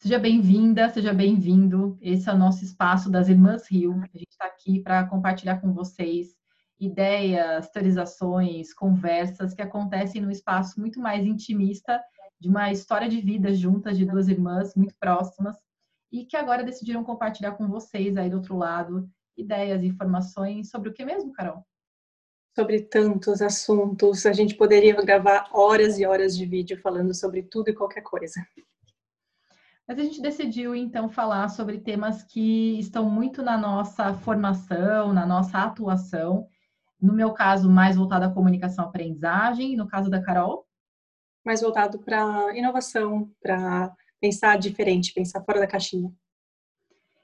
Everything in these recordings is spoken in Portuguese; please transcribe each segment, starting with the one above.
Seja bem-vinda, seja bem-vindo. Esse é o nosso espaço das Irmãs Rio. A gente está aqui para compartilhar com vocês ideias, teorizações, conversas que acontecem num espaço muito mais intimista de uma história de vida juntas de duas irmãs muito próximas e que agora decidiram compartilhar com vocês aí do outro lado ideias, informações sobre o que mesmo, Carol? Sobre tantos assuntos, a gente poderia gravar horas e horas de vídeo falando sobre tudo e qualquer coisa. Mas a gente decidiu então falar sobre temas que estão muito na nossa formação, na nossa atuação. No meu caso, mais voltado à comunicação aprendizagem, no caso da Carol, mais voltado para inovação, para pensar diferente, pensar fora da caixinha.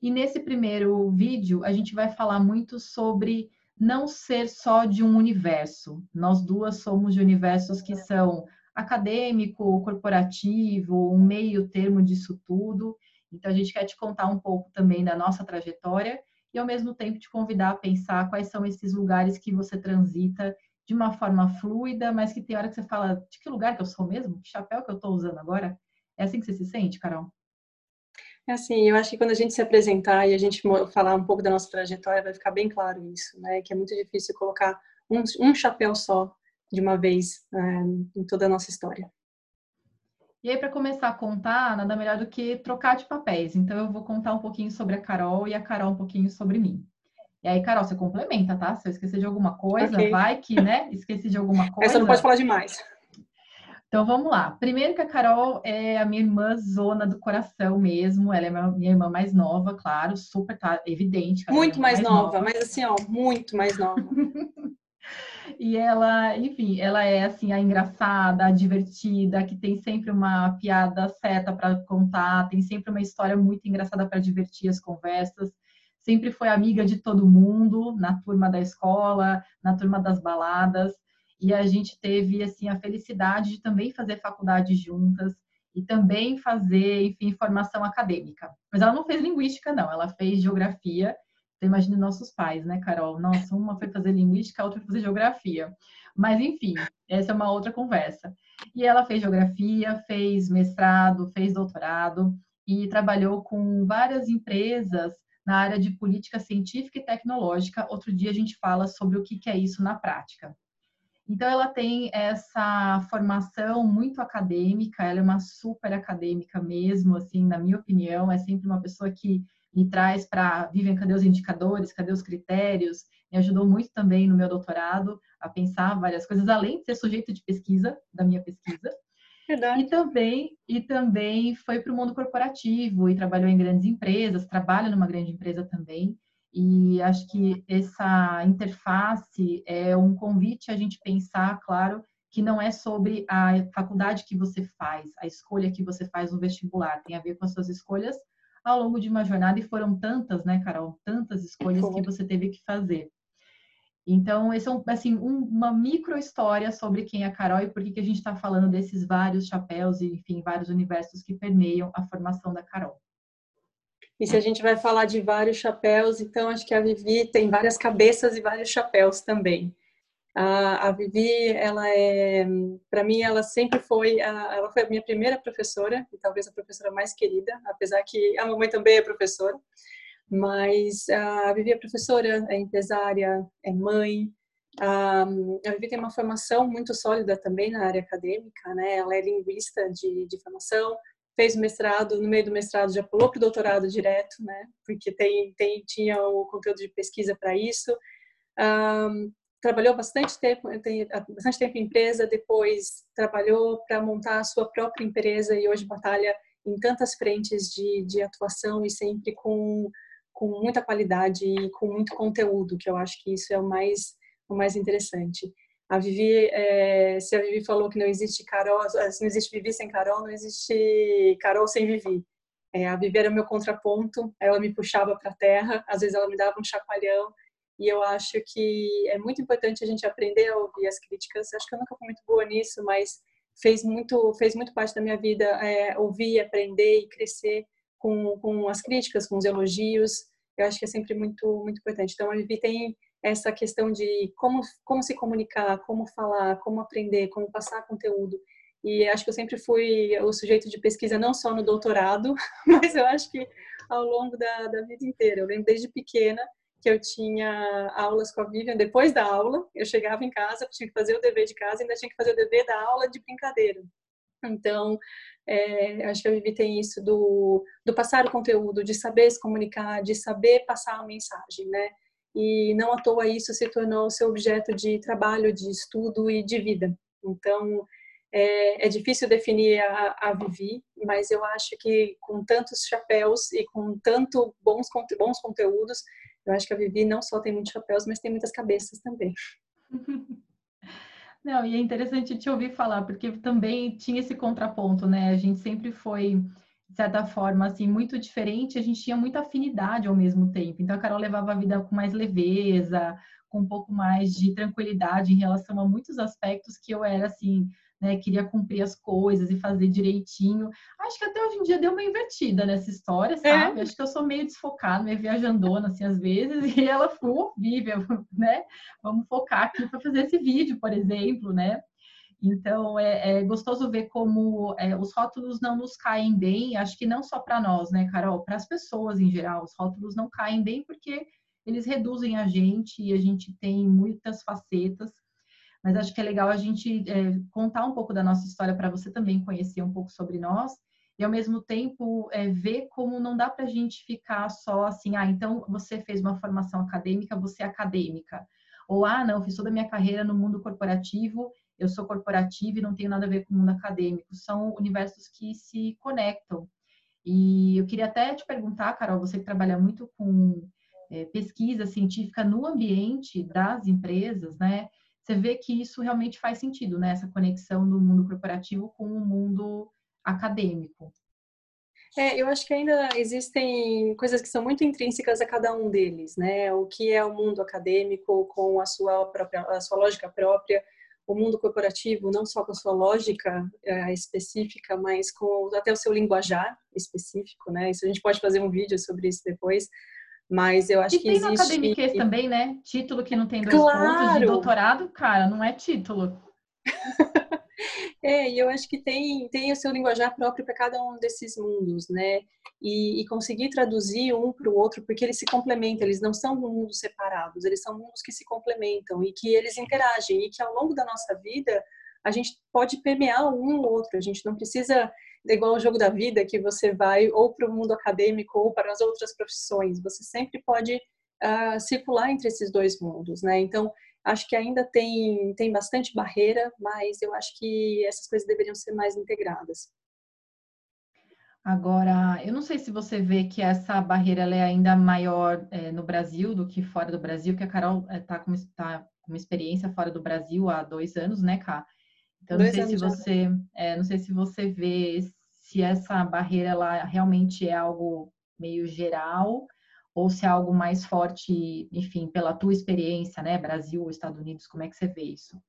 E nesse primeiro vídeo, a gente vai falar muito sobre não ser só de um universo. Nós duas somos de universos que são acadêmico, corporativo, um meio termo disso tudo. Então, a gente quer te contar um pouco também da nossa trajetória e, ao mesmo tempo, te convidar a pensar quais são esses lugares que você transita de uma forma fluida, mas que tem hora que você fala, de que lugar que eu sou mesmo? Que chapéu que eu estou usando agora? É assim que você se sente, Carol? É assim, eu acho que quando a gente se apresentar e a gente falar um pouco da nossa trajetória, vai ficar bem claro isso, né? Que é muito difícil colocar um, um chapéu só de uma vez é, em toda a nossa história. E aí, para começar a contar, nada melhor do que trocar de papéis. Então, eu vou contar um pouquinho sobre a Carol e a Carol um pouquinho sobre mim. E aí, Carol, você complementa, tá? Se eu esquecer de alguma coisa, okay. vai que, né? Esqueci de alguma coisa. Essa não pode falar demais. Então vamos lá. Primeiro que a Carol é a minha irmã zona do coração mesmo. Ela é minha irmã mais nova, claro, super tá evidente. É muito mais, mais nova, nova, mas assim, ó, muito mais nova. e ela, enfim, ela é assim a engraçada, a divertida, que tem sempre uma piada certa para contar, tem sempre uma história muito engraçada para divertir as conversas sempre foi amiga de todo mundo na turma da escola, na turma das baladas, e a gente teve assim a felicidade de também fazer faculdade juntas e também fazer, enfim, formação acadêmica. Mas ela não fez linguística não, ela fez geografia. Você imagina nossos pais, né, Carol? Nossa, uma foi fazer linguística, a outra foi fazer geografia. Mas enfim, essa é uma outra conversa. E ela fez geografia, fez mestrado, fez doutorado e trabalhou com várias empresas na área de política científica e tecnológica. Outro dia a gente fala sobre o que é isso na prática. Então, ela tem essa formação muito acadêmica, ela é uma super acadêmica mesmo, assim, na minha opinião, é sempre uma pessoa que me traz para, Vivian, cadê os indicadores, cadê os critérios? Me ajudou muito também no meu doutorado a pensar várias coisas, além de ser sujeito de pesquisa, da minha pesquisa. Verdade. E também, e também foi para o mundo corporativo e trabalhou em grandes empresas, trabalha numa grande empresa também. E acho que essa interface é um convite a gente pensar, claro, que não é sobre a faculdade que você faz, a escolha que você faz no vestibular, tem a ver com as suas escolhas ao longo de uma jornada, e foram tantas, né, Carol? Tantas escolhas que você teve que fazer. Então, esse é um, assim, um, uma micro história sobre quem é a Carol e por que, que a gente está falando desses vários chapéus e, enfim, vários universos que permeiam a formação da Carol. E se a gente vai falar de vários chapéus, então acho que a Vivi tem várias cabeças e vários chapéus também. A, a Vivi, ela é, para mim, ela sempre foi, a, ela foi a minha primeira professora e talvez a professora mais querida, apesar que a mamãe também é professora. Mas a Vivi é professora, é empresária, é mãe. A Vivi tem uma formação muito sólida também na área acadêmica, né? Ela é linguista de, de formação, fez mestrado, no meio do mestrado já pulou para o doutorado direto, né? Porque tem, tem, tinha o conteúdo de pesquisa para isso. Um, trabalhou bastante tempo, tem bastante tempo em empresa, depois trabalhou para montar a sua própria empresa e hoje batalha em tantas frentes de, de atuação e sempre com com muita qualidade e com muito conteúdo, que eu acho que isso é o mais, o mais interessante. A Vivi, é, se a Vivi falou que não existe Carol, não existe Vivi sem Carol, não existe Carol sem Vivi. É, a Vivi era o meu contraponto, ela me puxava para a terra, às vezes ela me dava um chacoalhão, e eu acho que é muito importante a gente aprender a ouvir as críticas. Acho que eu nunca fui muito boa nisso, mas fez muito, fez muito parte da minha vida é, ouvir, aprender e crescer com, com as críticas, com os elogios. Eu acho que é sempre muito, muito importante. Então, a Vivi tem essa questão de como, como se comunicar, como falar, como aprender, como passar conteúdo. E acho que eu sempre fui o sujeito de pesquisa não só no doutorado, mas eu acho que ao longo da, da vida inteira. Eu lembro desde pequena que eu tinha aulas com a Vivian depois da aula. Eu chegava em casa, tinha que fazer o dever de casa ainda tinha que fazer o dever da aula de brincadeira. Então, é, acho que a Vivi tem isso do, do passar o conteúdo, de saber se comunicar, de saber passar a mensagem, né? E não à toa isso se tornou seu objeto de trabalho, de estudo e de vida. Então, é, é difícil definir a, a Vivi, mas eu acho que com tantos chapéus e com tanto bons, bons conteúdos, eu acho que a Vivi não só tem muitos chapéus, mas tem muitas cabeças também. Não, e é interessante te ouvir falar, porque também tinha esse contraponto, né? A gente sempre foi, de certa forma, assim, muito diferente, a gente tinha muita afinidade ao mesmo tempo. Então, a Carol levava a vida com mais leveza, com um pouco mais de tranquilidade em relação a muitos aspectos que eu era, assim, né, queria cumprir as coisas e fazer direitinho. Acho que até hoje em dia deu uma invertida nessa história, é. sabe? É. Acho que eu sou meio desfocada, meio viajandona, assim, às vezes, e ela foi, vive, né? Vamos focar aqui para fazer esse vídeo, por exemplo, né? Então, é, é gostoso ver como é, os rótulos não nos caem bem, acho que não só para nós, né, Carol? Para as pessoas em geral, os rótulos não caem bem porque eles reduzem a gente e a gente tem muitas facetas mas acho que é legal a gente é, contar um pouco da nossa história para você também conhecer um pouco sobre nós e ao mesmo tempo é, ver como não dá para a gente ficar só assim, ah, então você fez uma formação acadêmica, você é acadêmica. Ou, ah, não, fiz toda a minha carreira no mundo corporativo, eu sou corporativa e não tenho nada a ver com o mundo acadêmico. São universos que se conectam. E eu queria até te perguntar, Carol, você que trabalha muito com é, pesquisa científica no ambiente das empresas, né? Você vê que isso realmente faz sentido, né? Essa conexão do mundo corporativo com o mundo acadêmico. É, eu acho que ainda existem coisas que são muito intrínsecas a cada um deles, né? O que é o mundo acadêmico com a sua própria, a sua lógica própria, o mundo corporativo não só com a sua lógica é, específica, mas com até o seu linguajar específico, né? Isso a gente pode fazer um vídeo sobre isso depois. Mas eu acho e que existe... Tem no Academiquez também, né? Título que não tem dois claro. pontos de doutorado, cara, não é título. é, e eu acho que tem, tem o seu linguajar próprio para cada um desses mundos, né? E, e conseguir traduzir um para o outro, porque eles se complementam, eles não são mundos separados, eles são mundos que se complementam e que eles interagem e que ao longo da nossa vida a gente pode permear um ou outro, a gente não precisa é igual o jogo da vida, que você vai ou para o mundo acadêmico ou para as outras profissões. Você sempre pode uh, circular entre esses dois mundos, né? Então, acho que ainda tem, tem bastante barreira, mas eu acho que essas coisas deveriam ser mais integradas. Agora, eu não sei se você vê que essa barreira é ainda maior é, no Brasil do que fora do Brasil, que a Carol está é, com, tá com uma experiência fora do Brasil há dois anos, né, Cá? Então, não sei se você, é, não sei se você vê se essa barreira ela realmente é algo meio geral ou se é algo mais forte, enfim, pela tua experiência, né, Brasil ou Estados Unidos, como é que você vê isso?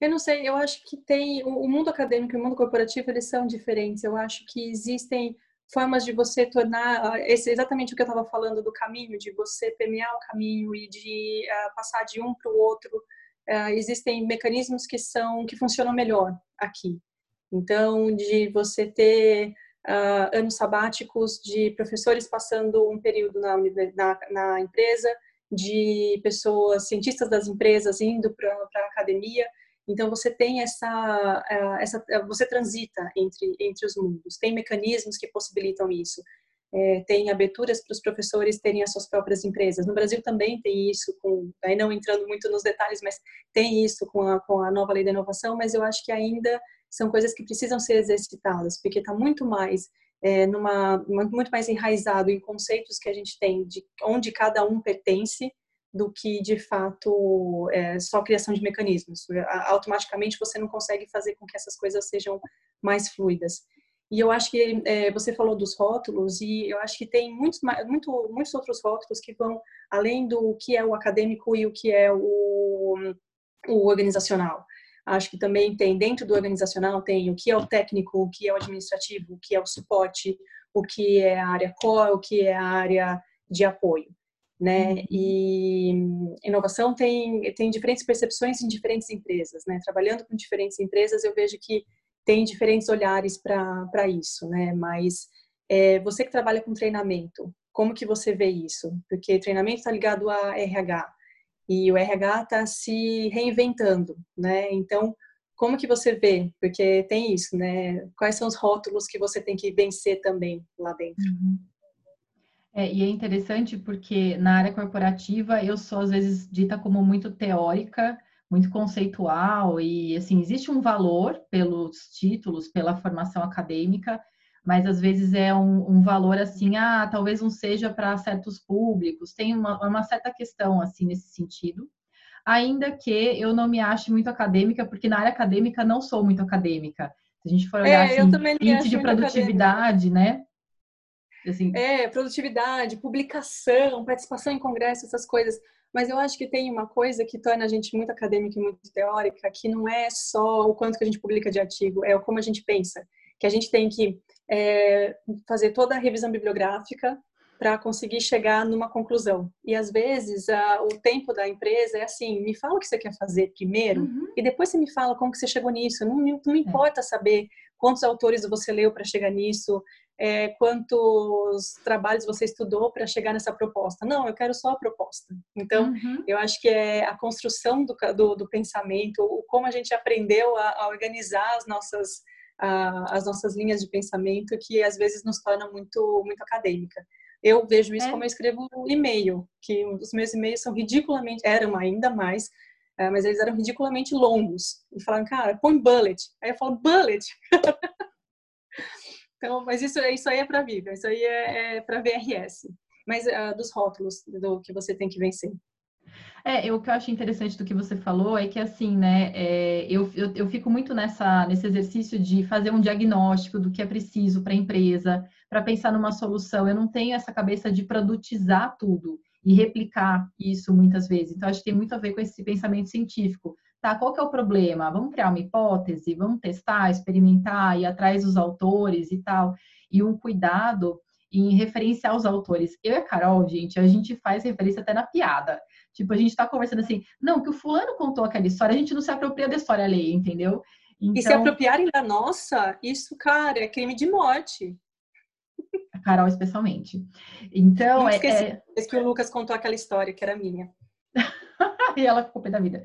Eu não sei, eu acho que tem o mundo acadêmico e o mundo corporativo eles são diferentes. Eu acho que existem formas de você tornar esse exatamente o que eu estava falando do caminho, de você permear o caminho e de uh, passar de um para o outro. Uh, existem mecanismos que são que funcionam melhor aqui. Então, de você ter uh, anos sabáticos de professores passando um período na, na, na empresa, de pessoas, cientistas das empresas indo para a academia. Então, você tem essa, uh, essa, você transita entre, entre os mundos. Tem mecanismos que possibilitam isso. É, tem aberturas para os professores terem as suas próprias empresas. No Brasil também tem isso, com, aí não entrando muito nos detalhes, mas tem isso com a, com a nova lei da inovação, mas eu acho que ainda são coisas que precisam ser exercitadas, porque está muito mais é, numa muito mais enraizado em conceitos que a gente tem de onde cada um pertence do que de fato é, só criação de mecanismos. Automaticamente você não consegue fazer com que essas coisas sejam mais fluidas. E eu acho que é, você falou dos rótulos e eu acho que tem muitos, muito, muitos outros rótulos que vão além do que é o acadêmico e o que é o, o organizacional. Acho que também tem dentro do organizacional tem o que é o técnico, o que é o administrativo, o que é o suporte, o que é a área core, o que é a área de apoio, né? Uhum. E inovação tem tem diferentes percepções em diferentes empresas, né? Trabalhando com diferentes empresas, eu vejo que tem diferentes olhares para isso, né? Mas é, você que trabalha com treinamento, como que você vê isso? Porque treinamento está ligado a RH e o RH está se reinventando, né? Então, como que você vê? Porque tem isso, né? Quais são os rótulos que você tem que vencer também lá dentro? Uhum. É, e é interessante porque na área corporativa eu sou às vezes dita como muito teórica, muito conceitual e assim existe um valor pelos títulos, pela formação acadêmica, mas às vezes é um, um valor assim, ah, talvez não seja para certos públicos. Tem uma, uma certa questão assim nesse sentido ainda que eu não me ache muito acadêmica, porque na área acadêmica não sou muito acadêmica. Se a gente for olhar é, assim, índice de produtividade, acadêmica. né? Assim. É, produtividade, publicação, participação em congresso, essas coisas. Mas eu acho que tem uma coisa que torna a gente muito acadêmica e muito teórica, que não é só o quanto que a gente publica de artigo, é como a gente pensa. Que a gente tem que é, fazer toda a revisão bibliográfica, para conseguir chegar numa conclusão. E às vezes a, o tempo da empresa é assim: me fala o que você quer fazer primeiro uhum. e depois você me fala como que você chegou nisso. Não, não é. importa saber quantos autores você leu para chegar nisso, é, quantos trabalhos você estudou para chegar nessa proposta. Não, eu quero só a proposta. Então, uhum. eu acho que é a construção do, do, do pensamento, o como a gente aprendeu a, a organizar as nossas, a, as nossas linhas de pensamento que às vezes nos torna muito, muito acadêmica. Eu vejo isso é. como eu escrevo um e-mail, que os meus e-mails são ridiculamente, eram ainda mais, é, mas eles eram ridiculamente longos. E falaram, cara, põe bullet. Aí eu falo, bullet? então, mas isso, isso aí é para Viva, isso aí é, é para VRS. Mas uh, dos rótulos do que você tem que vencer. É, eu, o que eu acho interessante do que você falou é que, assim, né, é, eu, eu, eu, fico muito nessa, nesse exercício de fazer um diagnóstico do que é preciso para a empresa, para pensar numa solução. Eu não tenho essa cabeça de produtizar tudo e replicar isso muitas vezes. Então, acho que tem muito a ver com esse pensamento científico. Tá, qual que é o problema? Vamos criar uma hipótese, vamos testar, experimentar, ir atrás dos autores e tal. E um cuidado em referenciar os autores. Eu e a Carol, gente, a gente faz referência até na piada. Tipo, a gente tá conversando assim, não, que o fulano contou aquela história, a gente não se apropria da história alheia, entendeu? Então... E se então apropriarem da nossa, isso, cara, é crime de morte. A Carol, especialmente. Então, Não é, esqueci, é... é... que o Lucas contou aquela história que era minha. e ela ficou pé da vida.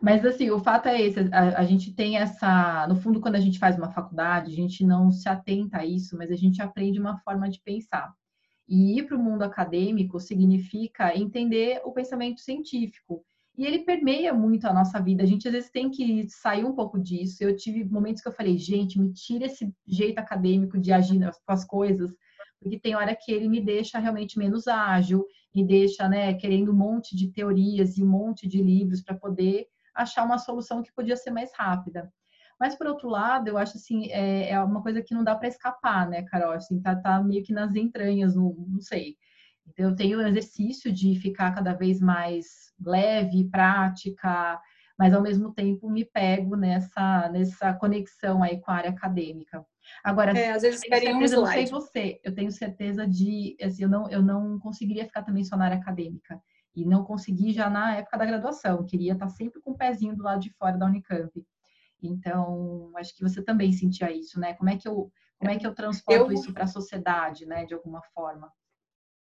Mas, assim, o fato é esse: a, a, gente tem essa. No fundo, quando a gente faz uma faculdade, a gente não se atenta a isso, mas a gente aprende uma forma de pensar. E ir para o mundo acadêmico significa entender o pensamento científico. E ele permeia muito a nossa vida. A gente às vezes tem que sair um pouco disso. Eu tive momentos que eu falei, gente, me tira esse jeito acadêmico de agir com as coisas, porque tem hora que ele me deixa realmente menos ágil, me deixa, né, querendo um monte de teorias e um monte de livros para poder achar uma solução que podia ser mais rápida. Mas por outro lado, eu acho assim, é, é uma coisa que não dá para escapar, né, Carol? Assim, tá, tá meio que nas entranhas, não, não sei. Então, eu tenho o exercício de ficar cada vez mais leve, prática, mas ao mesmo tempo me pego nessa, nessa conexão aí com a área acadêmica. Agora, é, às vezes eu tenho certeza, um não sei você, eu tenho certeza de, assim, eu não, eu não conseguiria ficar também só na área acadêmica. E não consegui já na época da graduação, queria estar sempre com o pezinho do lado de fora da Unicamp. Então, acho que você também sentia isso, né? Como é que eu, como é que eu transporto eu... isso para a sociedade, né, de alguma forma?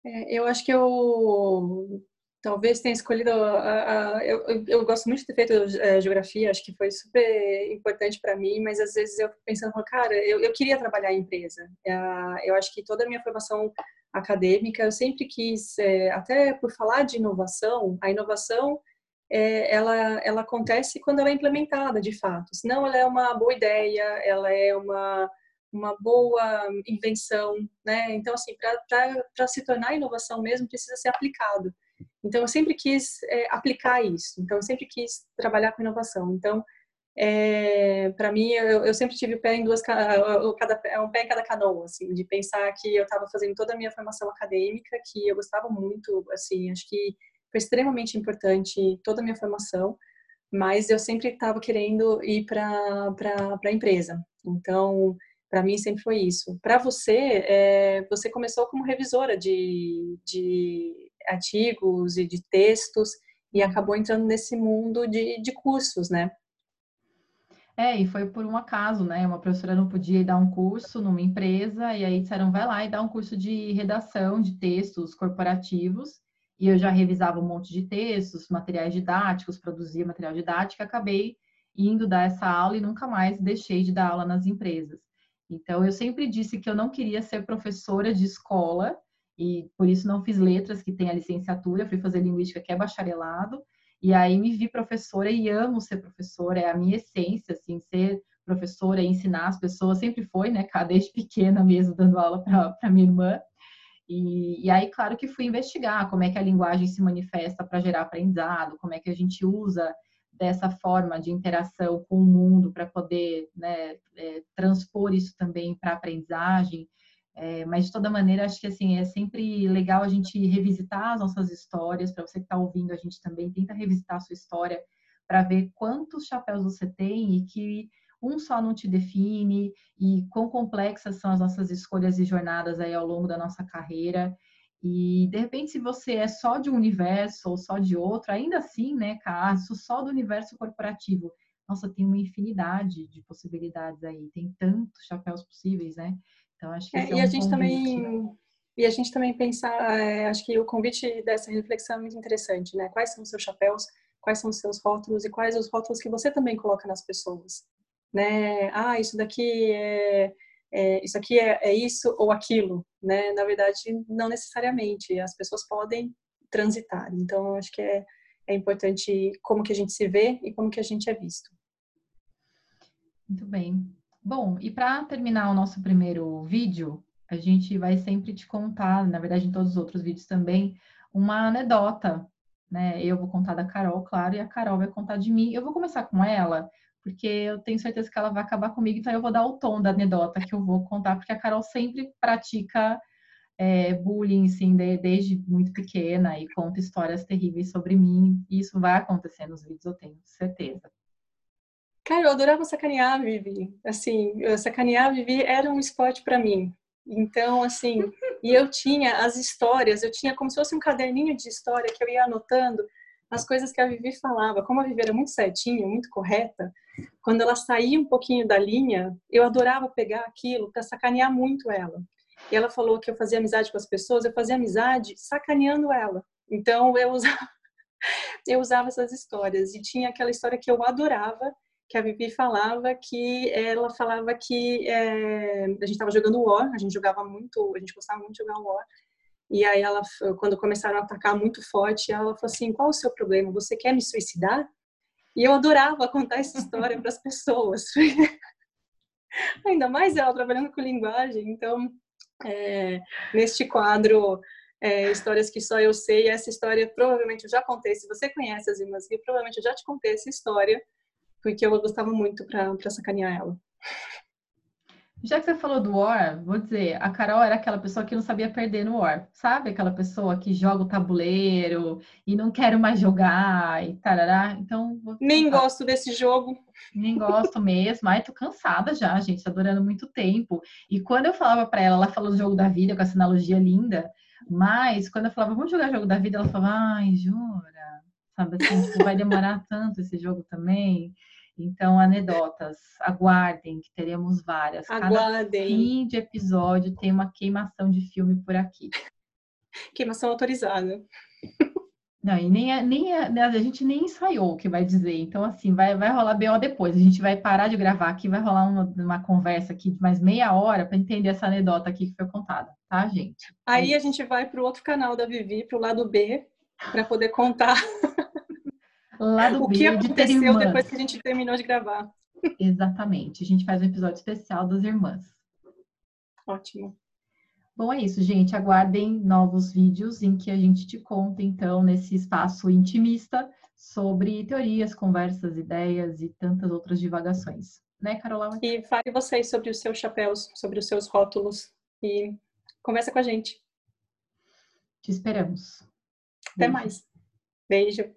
É, eu acho que eu talvez tenha escolhido. A, a, eu, eu, gosto muito de ter feito é, geografia, acho que foi super importante para mim, mas às vezes eu fico pensando, cara, eu, eu queria trabalhar em empresa. É, eu acho que toda a minha formação acadêmica, eu sempre quis, é, até por falar de inovação, a inovação é, ela, ela acontece quando ela é implementada de fato. Senão ela é uma boa ideia, ela é uma, uma boa invenção, né? Então, assim, para se tornar inovação mesmo, precisa ser aplicado. Então, eu sempre quis é, aplicar isso. Então, eu sempre quis trabalhar com inovação. Então, é, para mim, eu, eu, sempre tive o pé em duas, cada, é um pé em cada canoa, assim, de pensar que eu estava fazendo toda a minha formação acadêmica, que eu gostava muito, assim, acho que foi extremamente importante toda a minha formação, mas eu sempre estava querendo ir para a empresa. Então, para mim sempre foi isso. Para você, é, você começou como revisora de, de artigos e de textos e acabou entrando nesse mundo de, de cursos, né? É, e foi por um acaso, né? Uma professora não podia ir dar um curso numa empresa, e aí disseram, vai lá e dá um curso de redação de textos corporativos. E eu já revisava um monte de textos, materiais didáticos, produzia material didático, acabei indo dar essa aula e nunca mais deixei de dar aula nas empresas. Então, eu sempre disse que eu não queria ser professora de escola, e por isso não fiz letras, que tem a licenciatura, fui fazer linguística, que é bacharelado, e aí me vi professora e amo ser professora, é a minha essência, assim, ser professora ensinar as pessoas, sempre foi, né, desde pequena mesmo, dando aula para minha irmã. E, e, aí, claro que fui investigar como é que a linguagem se manifesta para gerar aprendizado, como é que a gente usa dessa forma de interação com o mundo para poder né, é, transpor isso também para aprendizagem. É, mas de toda maneira, acho que assim é sempre legal a gente revisitar as nossas histórias. Para você que está ouvindo, a gente também tenta revisitar a sua história para ver quantos chapéus você tem e que um só não te define e quão complexas são as nossas escolhas e jornadas aí ao longo da nossa carreira. E de repente, se você é só de um universo ou só de outro, ainda assim, né, caso só do universo corporativo, nossa, tem uma infinidade de possibilidades aí, tem tantos chapéus possíveis, né? Então, acho que é, é um e a gente também e a gente também pensar, é, acho que o convite dessa reflexão é muito interessante, né? Quais são os seus chapéus, quais são os seus rótulos e quais os rótulos que você também coloca nas pessoas, né? Ah, isso daqui é, é isso aqui é, é, isso ou aquilo, né? Na verdade, não necessariamente. As pessoas podem transitar. Então, acho que é, é importante como que a gente se vê e como que a gente é visto. Muito bem. Bom, e para terminar o nosso primeiro vídeo, a gente vai sempre te contar, na verdade em todos os outros vídeos também, uma anedota, né? Eu vou contar da Carol, claro, e a Carol vai contar de mim. Eu vou começar com ela, porque eu tenho certeza que ela vai acabar comigo, então eu vou dar o tom da anedota que eu vou contar, porque a Carol sempre pratica é, bullying, assim, de, desde muito pequena e conta histórias terríveis sobre mim, e isso vai acontecer nos vídeos, eu tenho certeza. Cara, eu adorava sacanear a Vivi. Assim, sacanear a Vivi era um esporte para mim. Então, assim, e eu tinha as histórias, eu tinha como se fosse um caderninho de história que eu ia anotando as coisas que a Vivi falava. Como a Vivi era muito certinha, muito correta, quando ela saía um pouquinho da linha, eu adorava pegar aquilo para sacanear muito ela. E ela falou que eu fazia amizade com as pessoas, eu fazia amizade sacaneando ela. Então, eu usava, eu usava essas histórias. E tinha aquela história que eu adorava, que a Vivi falava que ela falava que é, a gente estava jogando War, a gente jogava muito, a gente gostava muito de jogar War. E aí ela, quando começaram a atacar muito forte, ela falou assim: "Qual o seu problema? Você quer me suicidar?" E eu adorava contar essa história para as pessoas. Ainda mais ela trabalhando com linguagem, então é, neste quadro é, histórias que só eu sei, essa história provavelmente eu já contei. Se você conhece as irmãs provavelmente eu já te contei essa história porque eu gostava muito para sacanear ela. Já que você falou do War, vou dizer, a Carol era aquela pessoa que não sabia perder no War, sabe? Aquela pessoa que joga o tabuleiro e não quero mais jogar e tarará. Então. Nem gosto desse jogo. Nem gosto mesmo. Ai, tô cansada já, gente, tá durando muito tempo. E quando eu falava para ela, ela falou do jogo da vida com essa analogia linda, mas quando eu falava, vamos jogar jogo da vida, ela falava, ai, jura? Sabe assim, tipo, vai demorar tanto esse jogo também. Então, anedotas, aguardem, que teremos várias. Aguardem. Cada fim de episódio tem uma queimação de filme por aqui. Queimação autorizada. Não, e nem, nem a, a gente nem ensaiou o que vai dizer. Então, assim, vai, vai rolar BO depois. A gente vai parar de gravar aqui, vai rolar uma, uma conversa aqui de mais meia hora para entender essa anedota aqui que foi contada, tá, gente? Aí é a gente vai para o outro canal da Vivi, para o lado B, para poder contar Lado o B que aconteceu depois que a gente terminou de gravar. Exatamente. A gente faz um episódio especial das irmãs. Ótimo. Bom, é isso, gente. Aguardem novos vídeos em que a gente te conta, então, nesse espaço intimista, sobre teorias, conversas, ideias e tantas outras divagações. Né, Carola? E fale vocês sobre os seus chapéus, sobre os seus rótulos e conversa com a gente. Te esperamos. Até Beijo. mais. Beijo.